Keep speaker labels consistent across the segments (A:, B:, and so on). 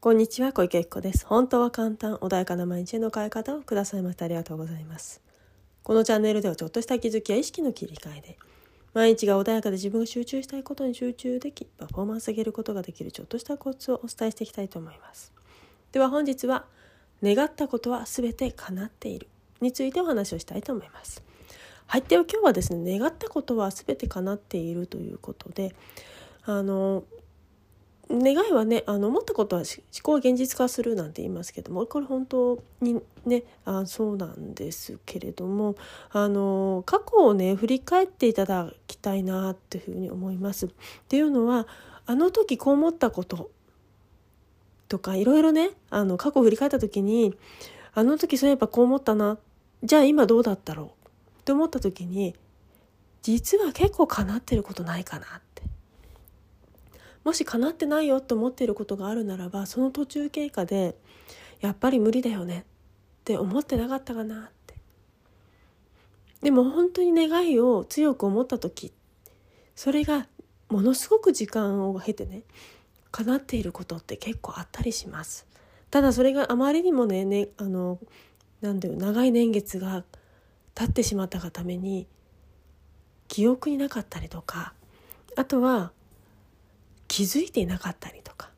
A: こんにちは、小池子です。本当は簡単、穏やかな毎日への変え方をくださいましてありがとうございます。このチャンネルではちょっとした気づきや意識の切り替えで、毎日が穏やかで自分が集中したいことに集中でき、パフォーマンス上げることができるちょっとしたコツをお伝えしていきたいと思います。では本日は、願ったことは全て叶っているについてお話をしたいと思います。はい、では今日はですね、願ったことは全て叶っているということで、あの、願いはねあの思ったことは思考を現実化するなんて言いますけどもこれ本当にねあそうなんですけれどもあの過去をね振り返っていただきたいなっていうふうに思います。っていうのはあの時こう思ったこととかいろいろねあの過去を振り返った時にあの時そういえばこう思ったなじゃあ今どうだったろうって思った時に実は結構叶ってることないかなもし叶ってないよと思っていることがあるならばその途中経過でやっぱり無理だよねって思ってなかったかなって。でも本当に願いを強く思った時それがものすごく時間を経てね叶っていることって結構あったりします。ただそれがあまりにもねねあのなんだよ長い年月が経ってしまったがために記憶になかったりとかあとは気づいていなかったりとか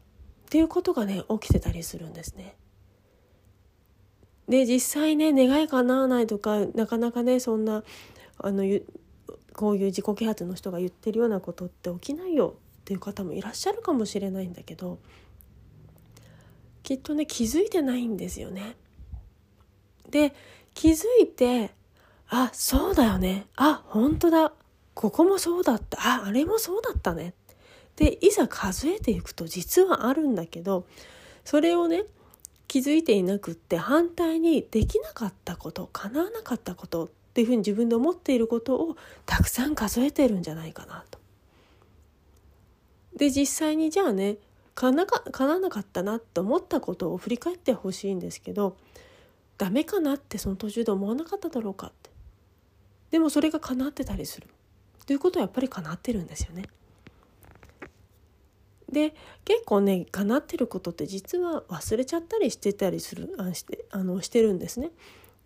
A: っていうことがね起きてたりするんですね。で実際ね願い叶わないとかなかなかねそんなあのこういう自己啓発の人が言ってるようなことって起きないよっていう方もいらっしゃるかもしれないんだけどきっとね気づいてないんですよね。で気づいてあそうだよねあ本当だここもそうだったああれもそうだったねでいざ数えていくと実はあるんだけどそれをね気づいていなくって反対にできなかったこと叶わなかったことっていうふうに自分で思っていることをたくさん数えてるんじゃないかなと。で実際にじゃあね叶わなかったなって思ったことを振り返ってほしいんですけどダメかなってその途中で思わなかっただろうかってでもそれが叶ってたりするということはやっぱり叶ってるんですよね。で結構ね叶ってることって実は忘れちゃったりしてたりするあしてあのしてるんですね。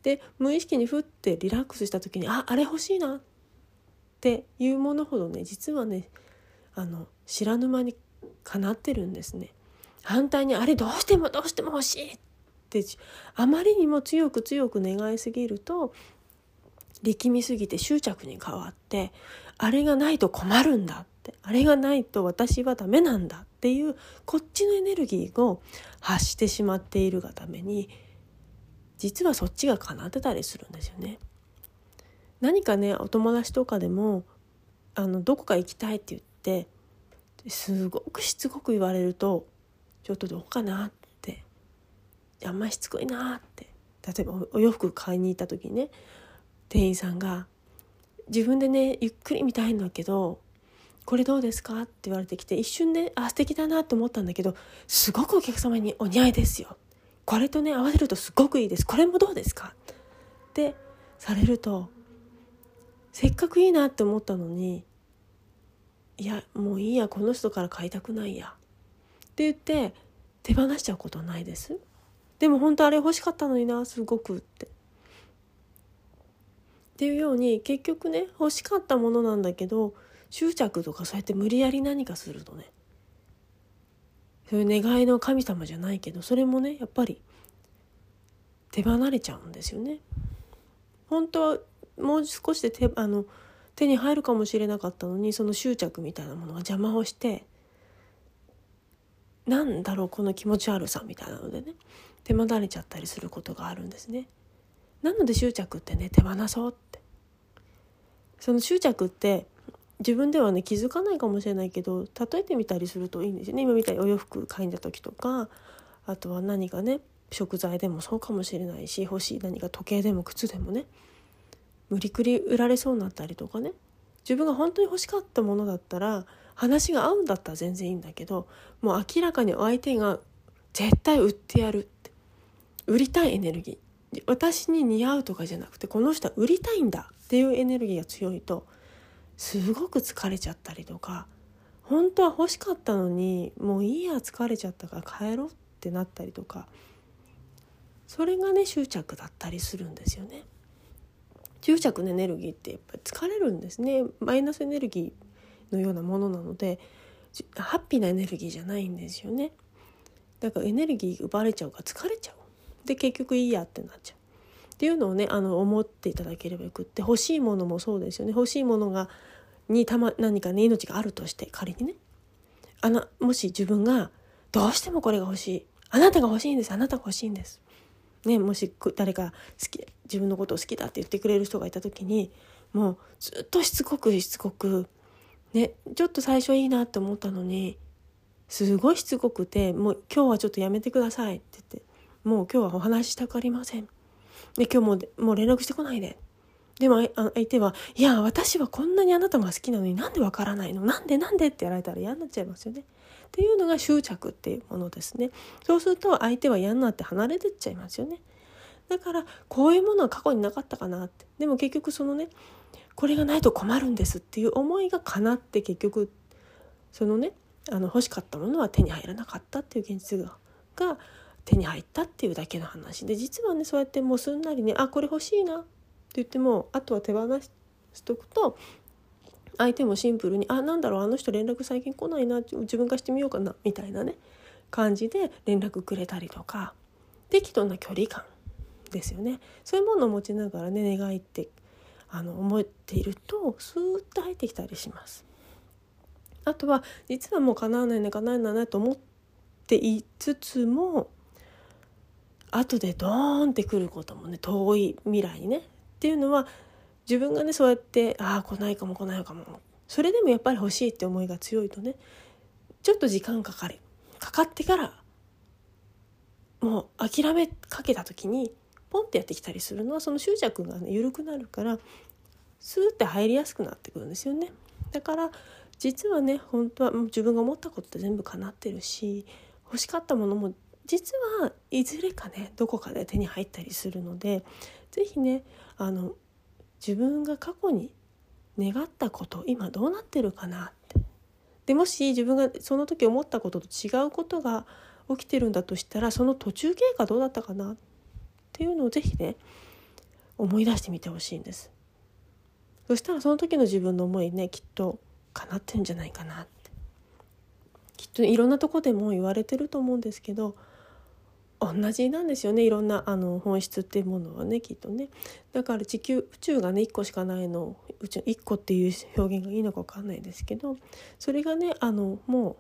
A: で無意識にふってリラックスした時にああれ欲しいなっていうものほどね実はねあの知らぬ間に叶ってるんですね。反対にあれどうしてもどうしても欲しいってあまりにも強く強く願いすぎると力みすぎて執着に変わってあれがないと困るんだってあれがないと私はダメなんだっていうこっちのエネルギーを発してしまっているがために実はそっちが叶ってたりするんですよね。何かねお友達とかでもあのどこか行きたいって言ってすごくしつこく言われるとちょっとどうかなってあんまりしつこいなって例えばお洋服買いに行った時にね店員さんが自分でねゆっくり見たいんだけどこれどうですか?」って言われてきて一瞬ねあ素敵だなって思ったんだけどすごくお客様に「お似合いですよ」「これとね合わせるとすごくいいですこれもどうですか?」ってされるとせっかくいいなって思ったのに「いやもういいやこの人から買いたくないや」って言って手放しちゃうことないです。でも本当あれ欲しかったのになすごくってっていうように結局ね欲しかったものなんだけど執着とかそうやって無理やり何かするとねそういう願いの神様じゃないけどそれもねやっぱり手離れちゃうんですよね。本当はもう少しで手あの手に入るかもしれなかったのにその執着みたいなものが邪魔をしてなんだろうこの気持ち悪さみたいなのでね手間だれちゃったりすることがあるんですね。なので執着ってね手放そうってその執着って自分ではね気づかないかもしれないけど例えてみたりするといいんですよね。今みたいにお洋服買いに行った時とかあとは何かね食材でもそうかもしれないし欲しい何か時計でも靴でもね無理くり売られそうになったりとかね。自分が本当に欲しかったものだったら話が合うんだったら全然いいんだけどもう明らかに相手が絶対売ってやるって。売りたいエネルギー。私に似合うとかじゃなくてこの人は売りたいんだっていうエネルギーが強いとすごく疲れちゃったりとか本当は欲しかったのにもういいや疲れちゃったから帰ろうってなったりとかそれがね執着だったりするんですよね。執着のエネルギーってやっぱり疲れるんですね。マイナスエネルギーのようなものなのでハッピーなエネルギーじゃないんですよね。だからエネルギー奪われちゃうから疲れちゃう。で結局いいやってなっちゃう。っていうのをねあの思っていただければよくって欲しいものもそうですよね。欲しいものがにたま何かね命があるとして仮にね。あのもし自分がどうしてもこれが欲しい。あなたが欲しいんです。あなたが欲しいんです。ね、もし誰か好き自分のことを好きだって言ってくれる人がいた時にもうずっとしつこくしつこく、ね、ちょっと最初いいなって思ったのにすごいしつこくて「もう今日はちょっとやめてください」って言って「もう今日はお話ししたくありません」で今日ももう連絡してこないで。でも相手は「いや私はこんなにあなたが好きなのになんでわからないの？なんでなんで?」ってやられたら嫌になっちゃいますよね。っていうのが執着っていうものですね。そうすると相手は嫌になって離れてっちゃいますよね。だからこういうものは過去になかったかなってでも結局そのねこれがないと困るんですっていう思いが叶って結局そのねあの欲しかったものは手に入らなかったっていう現実がが手に入ったっていうだけの話で実はねそうやってもうすんなりねあこれ欲しいなって言ってもあとは手放しとくと相手もシンプルに「あなんだろうあの人連絡最近来ないな自分化してみようかな」みたいなね感じで連絡くれたりとか適度な距離感ですよねそういうものを持ちながらね願いってあの思っているとスーッと入ってきたりします。あとは実はもう叶わないね叶わないなと思っていつつも後でドーンってくることもね遠い未来にね。っていうのは自分がねそうやってああ来ないかも来ないかも。それでもやっぱり欲しいって思いが強いとねちょっと時間かかる。かかってからもう諦めかけた時にポンってやってきたりするのはその執着がね緩くなるからスーって入りやすくなってくるんですよね。だから実はね本当は自分が思ったことって全部叶ってるし欲しかったものも実はいずれかねどこかで手に入ったりするので是非ねあの自分が過去に願ったこと今どうなってるかなって。でもし自分がその時思ったことと違うことが起きてるんだとしたらその途中経過どうだったかなっていうのを是非ね思い出してみてほしいんです。そしたらその時の自分の思いねきっと叶ってるんじゃないかなって。きっといろんなとこでも言われてると思うんですけど同じなんですよね。いろんなあの本質っていうものはねきっとね。だから地球宇宙がね1個しかないの宇宙1個っていう表現がいいのか分かんないですけどそれがねあのも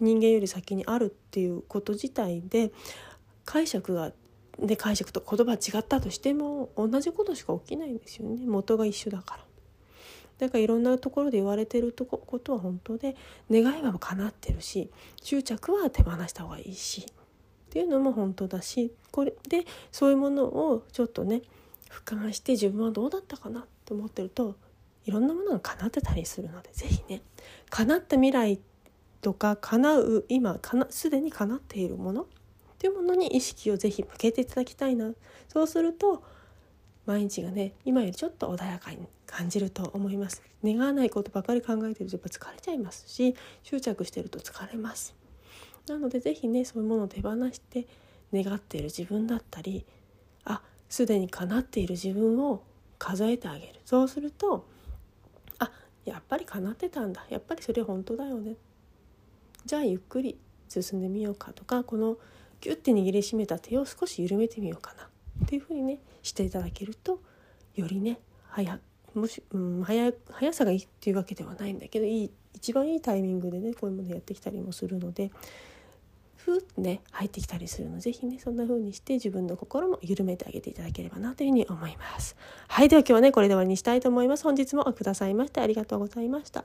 A: う人間より先にあるっていうこと自体で解釈がで解釈と言葉違ったとしても同じことしか起きないんですよね。元が一緒だから。だからいろんなところで言われてるとこことは本当で願いは叶ってるし執着は手放した方がいいし。っていうのも本当だしこれでそういうものをちょっとね俯瞰して自分はどうだったかなと思ってるといろんなものが叶ってたりするので是非ね叶った未来とか叶う今すでに叶っているものっていうものに意識を是非向けていただきたいな。そうすると毎日がね今よりちょっと穏やかに感じると思います。願わないことばかり考えてるとやっぱ疲れちゃいますし執着してると疲れます。なので是非ねそういうものを手放して願っている自分だったりあすでに叶っている自分を数えてあげる。そうするとあやっぱり叶ってたんだ。やっぱりそれ本当だよね。じゃあゆっくり進んでみようか。とかこのギュッて握りしめた手を少し緩めてみようかな。っていうふうにねしていただけるとよりね早もし、うん、早速さがいいっていうわけではないんだけどいい一番いいタイミングでねこういうものやってきたりもするのでふーってね入ってきたりするので是非ねそんな風にして自分の心も緩めてあげていただければなというふうに思います。はいでは今日はねこれで終わりにしたいと思います。本日もくださいましてありがとうございました。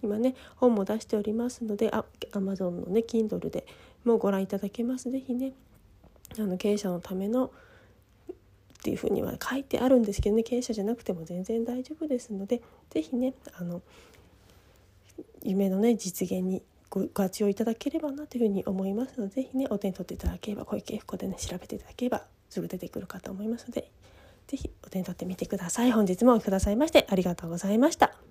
A: 今ね本も出しておりますのであ Amazon のね Kindle でもご覧いただけます。是非ねあの経営者のためのっていうふうには書いてあるんですけどね経営者じゃなくても全然大丈夫ですので是非ねあの夢のね実現にご活用いただければなというふうに思いますので是非ねお手に取っていただければ小池栄子でね調べていただければすぐ出てくるかと思いますので是非お手に取ってみてください。本日もお聴きくださいましてありがとうございました。